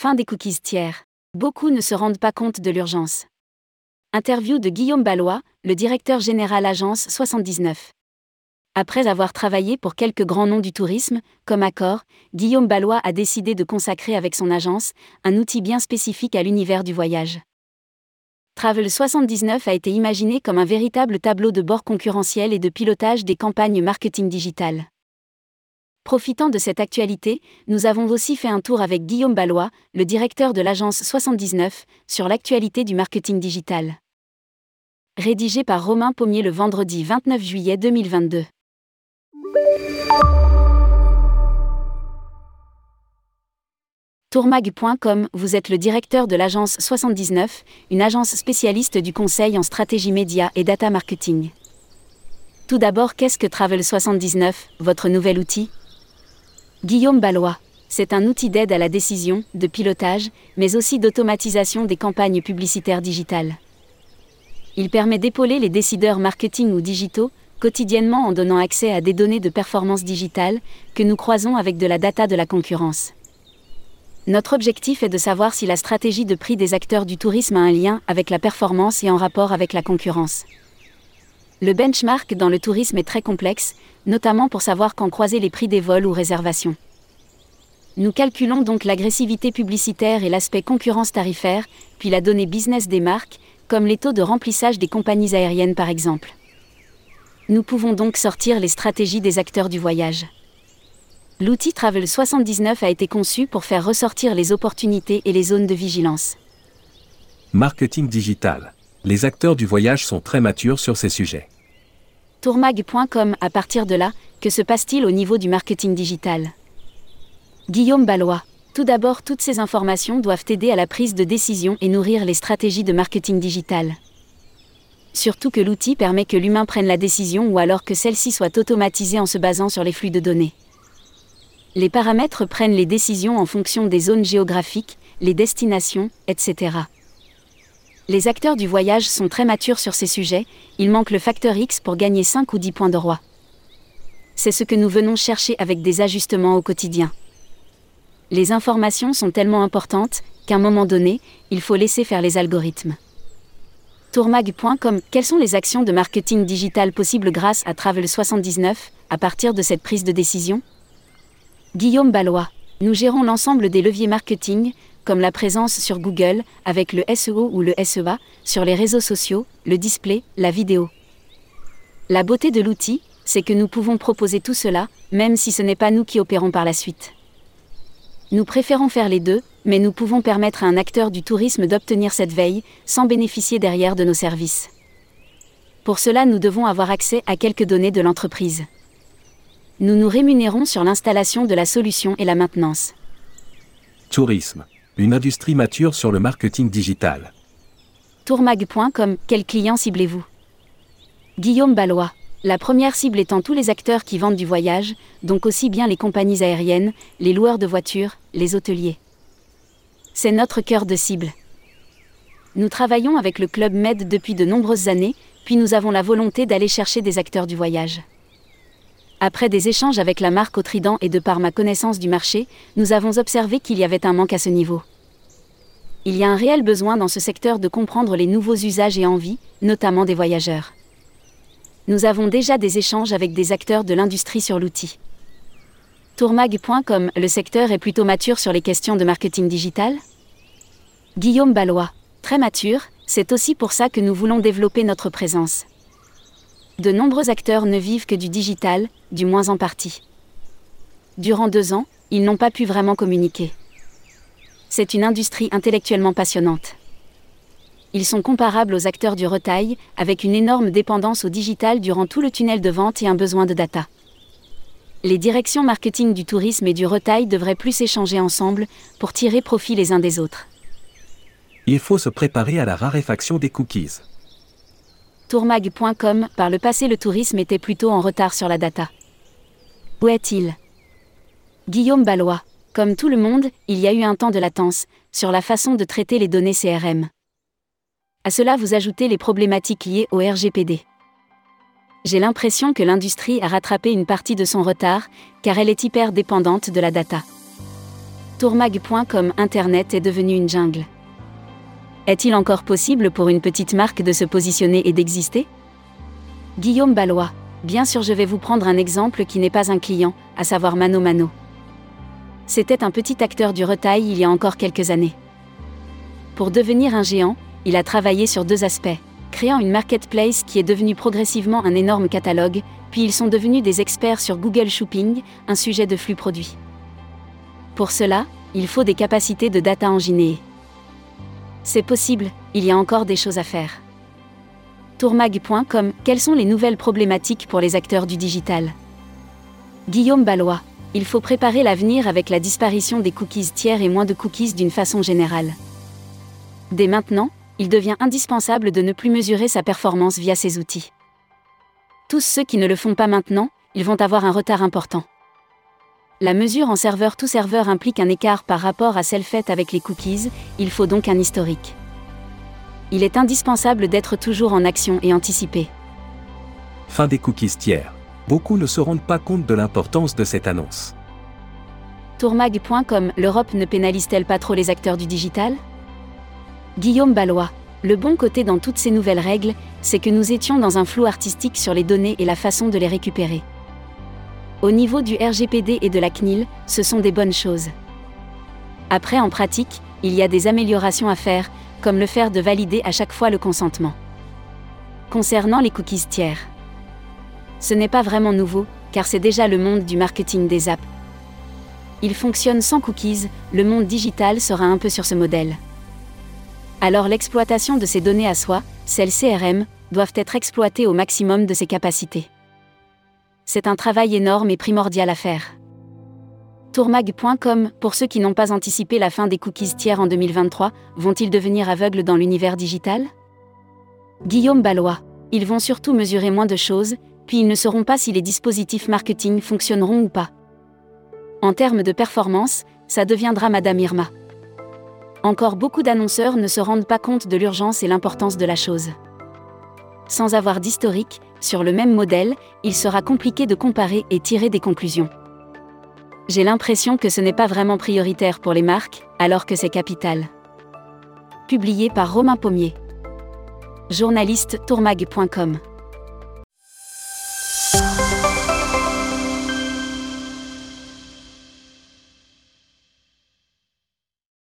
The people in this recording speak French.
Fin des cookies tiers. Beaucoup ne se rendent pas compte de l'urgence. Interview de Guillaume Ballois, le directeur général Agence 79. Après avoir travaillé pour quelques grands noms du tourisme, comme Accor, Guillaume Ballois a décidé de consacrer avec son agence un outil bien spécifique à l'univers du voyage. Travel 79 a été imaginé comme un véritable tableau de bord concurrentiel et de pilotage des campagnes marketing digitales. Profitant de cette actualité, nous avons aussi fait un tour avec Guillaume Ballois, le directeur de l'agence 79, sur l'actualité du marketing digital. Rédigé par Romain Pommier le vendredi 29 juillet 2022. Tourmag.com, vous êtes le directeur de l'agence 79, une agence spécialiste du conseil en stratégie média et data marketing. Tout d'abord, qu'est-ce que Travel 79, votre nouvel outil? Guillaume Ballois. C'est un outil d'aide à la décision, de pilotage, mais aussi d'automatisation des campagnes publicitaires digitales. Il permet d'épauler les décideurs marketing ou digitaux, quotidiennement en donnant accès à des données de performance digitale, que nous croisons avec de la data de la concurrence. Notre objectif est de savoir si la stratégie de prix des acteurs du tourisme a un lien avec la performance et en rapport avec la concurrence. Le benchmark dans le tourisme est très complexe, notamment pour savoir quand croiser les prix des vols ou réservations. Nous calculons donc l'agressivité publicitaire et l'aspect concurrence tarifaire, puis la donnée business des marques, comme les taux de remplissage des compagnies aériennes par exemple. Nous pouvons donc sortir les stratégies des acteurs du voyage. L'outil Travel 79 a été conçu pour faire ressortir les opportunités et les zones de vigilance. Marketing digital les acteurs du voyage sont très matures sur ces sujets. Tourmag.com À partir de là, que se passe-t-il au niveau du marketing digital? Guillaume Ballois. Tout d'abord, toutes ces informations doivent aider à la prise de décision et nourrir les stratégies de marketing digital. Surtout que l'outil permet que l'humain prenne la décision ou alors que celle-ci soit automatisée en se basant sur les flux de données. Les paramètres prennent les décisions en fonction des zones géographiques, les destinations, etc. Les acteurs du voyage sont très matures sur ces sujets, il manque le facteur X pour gagner 5 ou 10 points de roi. C'est ce que nous venons chercher avec des ajustements au quotidien. Les informations sont tellement importantes qu'à un moment donné, il faut laisser faire les algorithmes. Tourmag.com Quelles sont les actions de marketing digital possibles grâce à Travel 79 à partir de cette prise de décision? Guillaume Ballois. Nous gérons l'ensemble des leviers marketing, comme la présence sur Google, avec le SEO ou le SEA, sur les réseaux sociaux, le display, la vidéo. La beauté de l'outil, c'est que nous pouvons proposer tout cela, même si ce n'est pas nous qui opérons par la suite. Nous préférons faire les deux, mais nous pouvons permettre à un acteur du tourisme d'obtenir cette veille, sans bénéficier derrière de nos services. Pour cela, nous devons avoir accès à quelques données de l'entreprise. Nous nous rémunérons sur l'installation de la solution et la maintenance. Tourisme une industrie mature sur le marketing digital. Tourmag.com, quel client ciblez-vous? Guillaume Ballois. La première cible étant tous les acteurs qui vendent du voyage, donc aussi bien les compagnies aériennes, les loueurs de voitures, les hôteliers. C'est notre cœur de cible. Nous travaillons avec le Club Med depuis de nombreuses années, puis nous avons la volonté d'aller chercher des acteurs du voyage. Après des échanges avec la marque au Trident et de par ma connaissance du marché, nous avons observé qu'il y avait un manque à ce niveau. Il y a un réel besoin dans ce secteur de comprendre les nouveaux usages et envies, notamment des voyageurs. Nous avons déjà des échanges avec des acteurs de l'industrie sur l'outil. Tourmag.com, le secteur est plutôt mature sur les questions de marketing digital Guillaume Ballois, très mature, c'est aussi pour ça que nous voulons développer notre présence. De nombreux acteurs ne vivent que du digital, du moins en partie. Durant deux ans, ils n'ont pas pu vraiment communiquer. C'est une industrie intellectuellement passionnante. Ils sont comparables aux acteurs du retail, avec une énorme dépendance au digital durant tout le tunnel de vente et un besoin de data. Les directions marketing du tourisme et du retail devraient plus échanger ensemble pour tirer profit les uns des autres. Il faut se préparer à la raréfaction des cookies tourmag.com, par le passé le tourisme était plutôt en retard sur la data. Où est-il? Guillaume Ballois. Comme tout le monde, il y a eu un temps de latence, sur la façon de traiter les données CRM. À cela vous ajoutez les problématiques liées au RGPD. J'ai l'impression que l'industrie a rattrapé une partie de son retard, car elle est hyper dépendante de la data. Tourmag.com Internet est devenu une jungle. Est-il encore possible pour une petite marque de se positionner et d'exister? Guillaume Ballois. Bien sûr, je vais vous prendre un exemple qui n'est pas un client, à savoir Mano Mano. C'était un petit acteur du retail il y a encore quelques années. Pour devenir un géant, il a travaillé sur deux aspects créant une marketplace qui est devenue progressivement un énorme catalogue, puis ils sont devenus des experts sur Google Shopping, un sujet de flux produit. Pour cela, il faut des capacités de data engineer. C'est possible, il y a encore des choses à faire. Tourmag.com Quelles sont les nouvelles problématiques pour les acteurs du digital? Guillaume Ballois. Il faut préparer l'avenir avec la disparition des cookies tiers et moins de cookies d'une façon générale. Dès maintenant, il devient indispensable de ne plus mesurer sa performance via ces outils. Tous ceux qui ne le font pas maintenant, ils vont avoir un retard important. La mesure en serveur tout serveur implique un écart par rapport à celle faite avec les cookies, il faut donc un historique. Il est indispensable d'être toujours en action et anticiper. Fin des cookies tiers. Beaucoup ne se rendent pas compte de l'importance de cette annonce. Tourmag.com L'Europe ne pénalise-t-elle pas trop les acteurs du digital? Guillaume Ballois. Le bon côté dans toutes ces nouvelles règles, c'est que nous étions dans un flou artistique sur les données et la façon de les récupérer. Au niveau du RGPD et de la CNIL, ce sont des bonnes choses. Après, en pratique, il y a des améliorations à faire, comme le faire de valider à chaque fois le consentement. Concernant les cookies tiers. Ce n'est pas vraiment nouveau, car c'est déjà le monde du marketing des apps. Il fonctionne sans cookies, le monde digital sera un peu sur ce modèle alors l'exploitation de ces données à soi, celles CRM, doivent être exploitées au maximum de ses capacités. C'est un travail énorme et primordial à faire. Tourmag.com, pour ceux qui n'ont pas anticipé la fin des cookies tiers en 2023, vont-ils devenir aveugles dans l'univers digital? Guillaume Ballois. Ils vont surtout mesurer moins de choses, puis ils ne sauront pas si les dispositifs marketing fonctionneront ou pas. En termes de performance, ça deviendra Madame Irma. Encore beaucoup d'annonceurs ne se rendent pas compte de l'urgence et l'importance de la chose. Sans avoir d'historique, sur le même modèle, il sera compliqué de comparer et tirer des conclusions. J'ai l'impression que ce n'est pas vraiment prioritaire pour les marques, alors que c'est capital. Publié par Romain Pommier. Journaliste tourmag.com